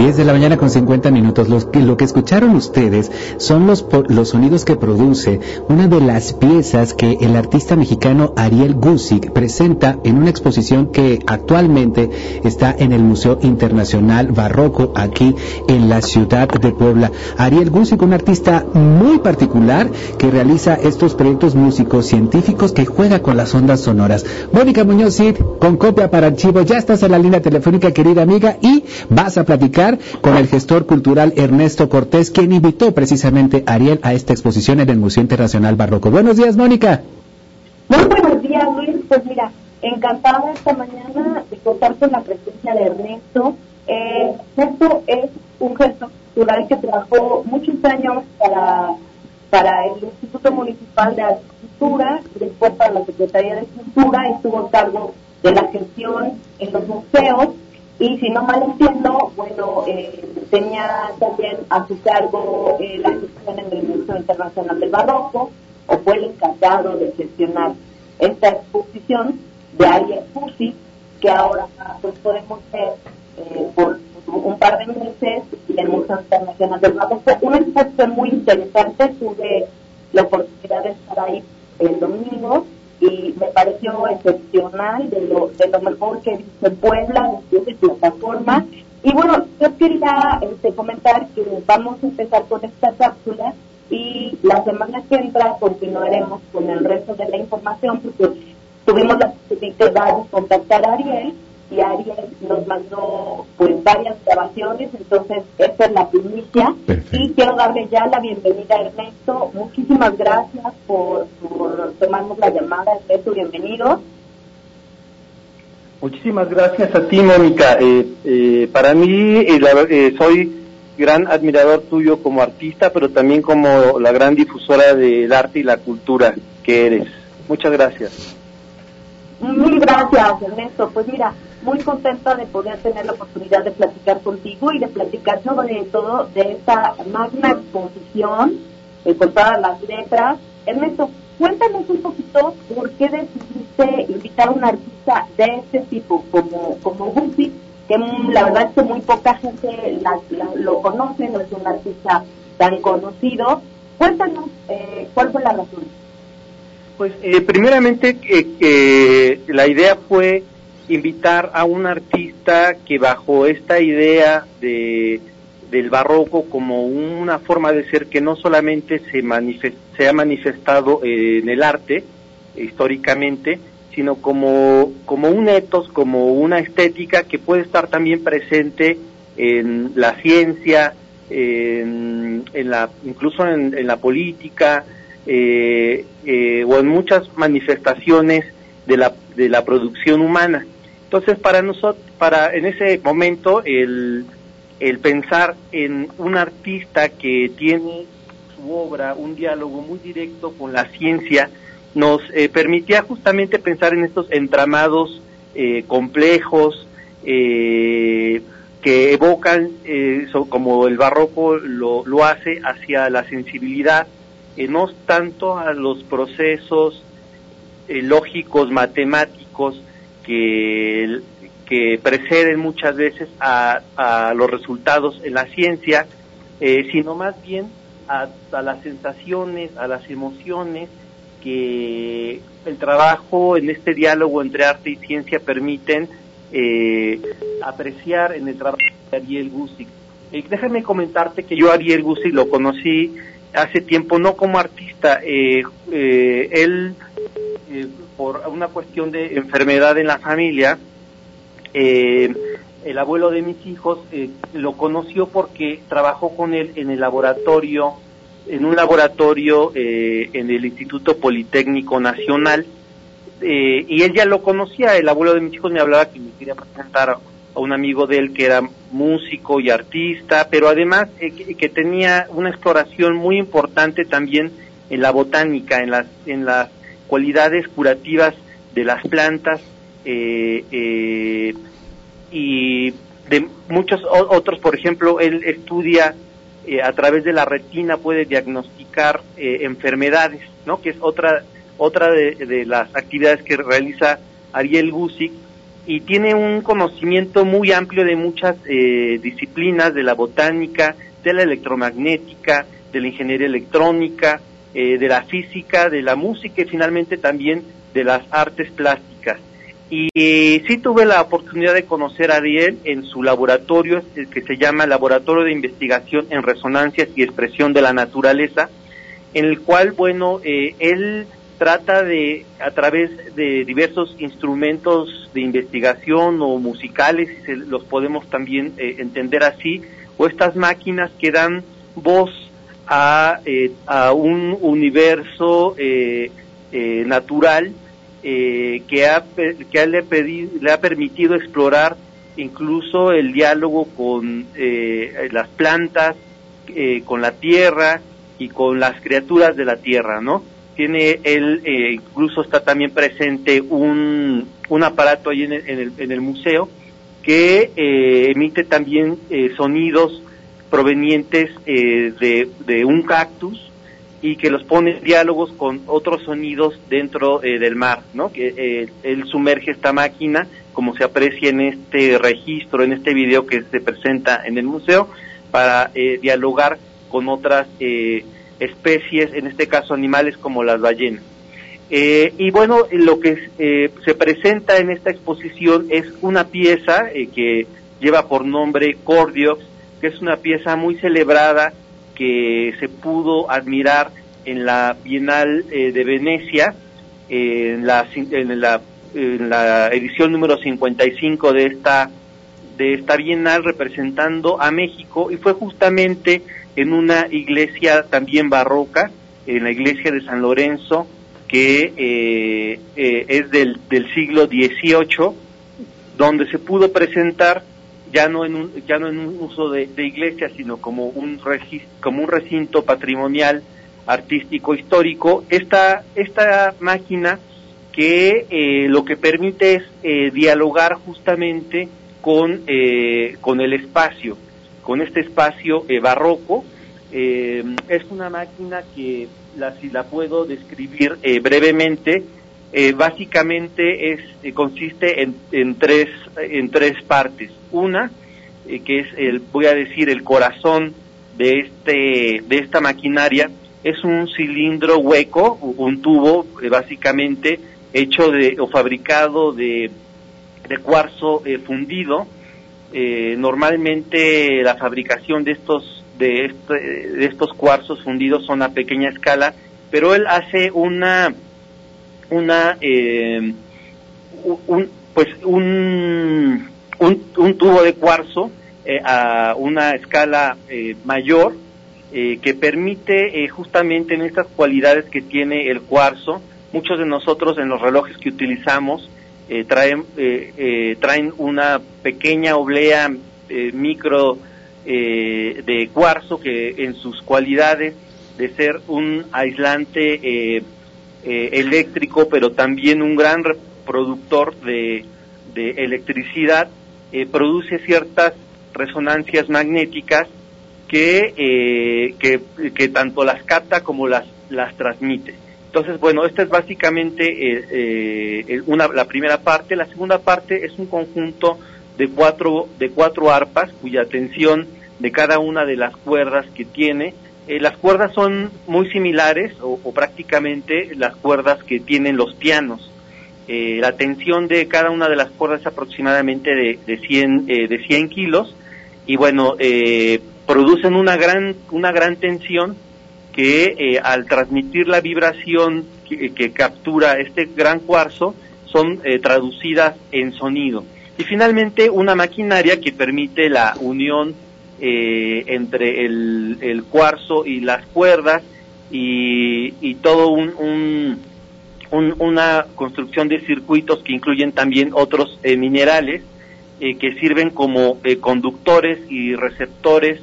10 de la mañana con 50 minutos. Lo que escucharon ustedes son los, los sonidos que produce una de las piezas que el artista mexicano Ariel Gusick presenta en una exposición que actualmente está en el Museo Internacional Barroco aquí en la ciudad de Puebla. Ariel Gusick, un artista muy particular que realiza estos proyectos músicos científicos que juega con las ondas sonoras. Mónica Muñoz Cid, con copia para archivo, ya estás en la línea telefónica, querida amiga, y vas a platicar con el gestor cultural Ernesto Cortés, quien invitó precisamente a Ariel a esta exposición en el Museo Internacional Barroco. Buenos días, Mónica. Muy buenos días, Luis. Pues mira, encantada esta mañana de contar con la presencia de Ernesto. Eh, Ernesto es un gestor cultural que trabajó muchos años para, para el Instituto Municipal de Agricultura, después para la Secretaría de Cultura, estuvo a cargo de la gestión en los museos y si no mal entiendo, bueno, eh, tenía también a su cargo eh, la gestión en el Museo Internacional del Barroco, o fue el encargado de gestionar esta exposición de Ariel Pussy, que ahora pues podemos ver eh, por un par de meses en el Museo Internacional del Barroco. Una exposición muy interesante, tuve la oportunidad de estar ahí el domingo y me pareció excepcional de lo, de lo mejor que dice Puebla desde plataforma. Y bueno, yo quería este, comentar que vamos a empezar con esta cápsula y la semana que entra continuaremos con el resto de la información porque tuvimos la posibilidad de contactar a Ariel y Ariel nos mandó pues varias grabaciones, entonces esta es la primicia y quiero darle ya la bienvenida a Ernesto. Muchísimas gracias por, tomarnos la llamada, Ernesto, bienvenido. Muchísimas gracias a ti, Mónica. Eh, eh, para mí, eh, soy gran admirador tuyo como artista, pero también como la gran difusora del arte y la cultura que eres. Muchas gracias. Mil gracias, Ernesto. Pues mira, muy contenta de poder tener la oportunidad de platicar contigo y de platicar sobre todo de esta magna exposición eh, con todas las letras. Ernesto, cuéntanos un poquito por qué decidiste invitar a un artista de este tipo como, como que la verdad es que muy poca gente lo conoce, no es un artista tan conocido. Cuéntanos eh, cuál fue la razón. Pues eh, primeramente que la idea fue invitar a un artista que bajo esta idea de, del barroco como una forma de ser que no solamente se, se ha manifestado en el arte históricamente, sino como, como un etos, como una estética que puede estar también presente en la ciencia, en, la, incluso en, la política eh, eh, o en muchas manifestaciones de la, de la producción humana. Entonces, para nosotros, para en ese momento, el, el pensar en un artista que tiene su obra, un diálogo muy directo con la ciencia, nos eh, permitía justamente pensar en estos entramados eh, complejos eh, que evocan, como el barroco lo, lo hace, hacia la sensibilidad, no tanto a los procesos lógicos, matemáticos, que, que preceden muchas veces a, a los resultados en la ciencia, eh, sino más bien a, las sensaciones, a las emociones que el trabajo en este diálogo entre arte y ciencia permiten eh, apreciar en el trabajo de Ariel Gusick. Eh, déjame comentarte que yo a Ariel Gusick lo conocí hace tiempo, no como artista, eh, él por una cuestión de enfermedad en la familia, eh, el abuelo de mis hijos eh, lo conoció porque trabajó con él en el laboratorio, en un laboratorio eh, en el Instituto Politécnico Nacional, y él ya lo conocía, el abuelo de mis hijos me hablaba que me quería presentar a un amigo de él que era músico y artista, pero además eh, que, tenía una exploración muy importante también en la botánica, en las, en las cualidades curativas de las plantas eh, eh, y de muchos otros, por ejemplo, él estudia a través de la retina, puede diagnosticar enfermedades, ¿no? Que es otra, otra de, las actividades que realiza Ariel Gusick y tiene un conocimiento muy amplio de muchas eh, disciplinas, de la botánica, de la electromagnética, de la ingeniería electrónica, eh, de la física, de la música y finalmente también de las artes plásticas. Y eh, sí tuve la oportunidad de conocer a Ariel en su laboratorio, que se llama Laboratorio de Investigación en Resonancias y Expresión de la Naturaleza, en el cual, bueno, él trata de, a través de diversos instrumentos de investigación o musicales, si los podemos también eh, entender así, o estas máquinas que dan voz a, eh, a un universo eh, que, ha, que le, ha permitido explorar incluso el diálogo con las plantas, con la tierra y con las criaturas de la tierra, ¿no? tiene él, eh, incluso está también presente un, un aparato ahí en el, en el, museo que eh, emite también eh, sonidos provenientes de, de, un cactus y que los pone en diálogos con otros sonidos dentro del mar, ¿no? Que él sumerge esta máquina, como se aprecia en este registro, en este video que se presenta en el museo, para dialogar con otras eh, especies, en este caso animales como las ballenas. Eh, y bueno, lo que eh, se presenta en esta exposición es una pieza eh, que lleva por nombre Cordiox, que es una pieza muy celebrada que se pudo admirar en la Bienal de Venecia, en la, en, la, en la edición número 55 de esta, de esta Bienal representando a México y fue justamente en una iglesia también barroca, en la iglesia de San Lorenzo, que eh, eh, es del, del siglo XVIII, donde se pudo presentar ya no en un, ya no en un uso de, iglesia, sino como un, como un recinto patrimonial artístico histórico, esta, esta máquina que eh, lo que permite es dialogar justamente con, con el espacio con este espacio eh, barroco. Eh, es una máquina que, la, si la puedo describir eh, básicamente es consiste en, en, tres en tres partes. Una que es el voy a decir el corazón de este de esta maquinaria es un cilindro hueco, un tubo básicamente hecho de o fabricado de, cuarzo fundido eh, normalmente la fabricación de estos de, este, de estos cuarzos fundidos son a pequeña escala, pero él hace una una eh, un, pues un, un, tubo de cuarzo eh, a una escala mayor que permite justamente en estas cualidades que tiene el cuarzo muchos de nosotros en los relojes que utilizamos eh, traen, eh, eh, traen una pequeña oblea micro de cuarzo que en sus cualidades de ser un aislante eléctrico, pero también un gran productor de, de electricidad, produce ciertas resonancias magnéticas que, que, que, tanto las capta como las, las transmite. Entonces, bueno, esta es básicamente eh, eh, una, la primera parte. La segunda parte es un conjunto de cuatro, de cuatro arpas cuya tensión de cada una de las cuerdas que tiene. Eh, las cuerdas son muy similares o, prácticamente las cuerdas que tienen los pianos. la tensión de cada una de las cuerdas es aproximadamente de, de, 100, de 100 kilos y bueno, producen una gran, una gran tensión que eh, al transmitir la vibración que, captura este gran cuarzo son eh, traducidas en sonido. Y finalmente una maquinaria que permite la unión eh, entre el, cuarzo y las cuerdas y, todo un, una construcción de circuitos que incluyen también otros minerales eh, que sirven como eh, conductores y receptores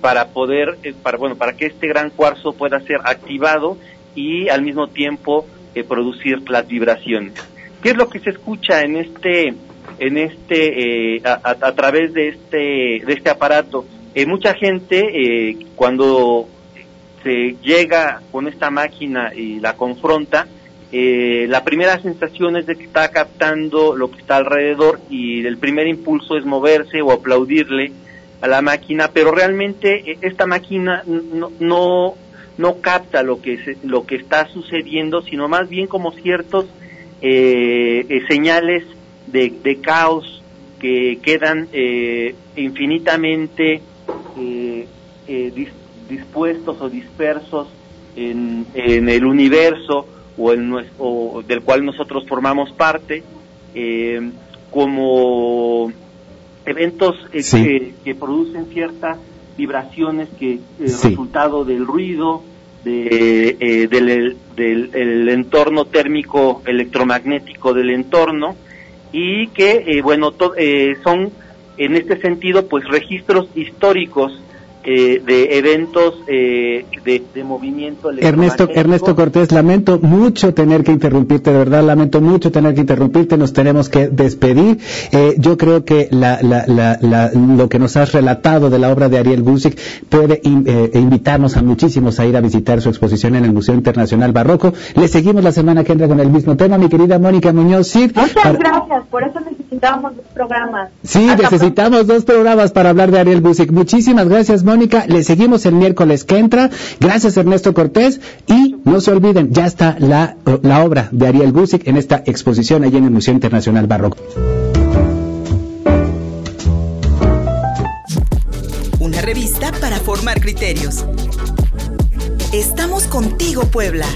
para poder, para bueno, para que este gran cuarzo pueda ser activado y al mismo tiempo producir las vibraciones. ¿Qué es lo que se escucha en este, en este, a, a, través de este, de este aparato? mucha gente cuando se llega con esta máquina y la confronta, eh, la primera sensación es de que está captando lo que está alrededor y el primer impulso es moverse o aplaudirle a la máquina, pero realmente eh, esta máquina no, no, no capta lo que, lo que está sucediendo, sino más bien como ciertos eh, señales de, de, caos que quedan infinitamente dispuestos o dispersos en, en el universo o, el, o del cual nosotros formamos parte, eh, como eventos eh, que, producen ciertas vibraciones que eh, resultado del ruido, de, del, del entorno térmico electromagnético del entorno y que bueno son en este sentido pues registros históricos eh, de eventos eh, de, movimiento Ernesto Ernesto Cortés lamento mucho tener que interrumpirte de verdad lamento mucho tener que interrumpirte nos tenemos que despedir. Eh, yo creo que lo que nos has relatado de la obra de Ariel Gusic puede invitarnos a muchísimos a ir a visitar su exposición en el Museo Internacional Barroco. Le seguimos la semana que entra con el mismo tema mi querida Mónica Muñoz muchas gracias por eso necesitamos dos programas sí necesitamos dos programas para hablar de Ariel Gusic muchísimas gracias Mónica. Le seguimos el miércoles que entra. Gracias Ernesto Cortés. Y no se olviden, ya está la, la obra de Ariel Gusic en esta exposición allí en el Museo Internacional Barroco. Una revista para formar criterios. Estamos contigo, Puebla.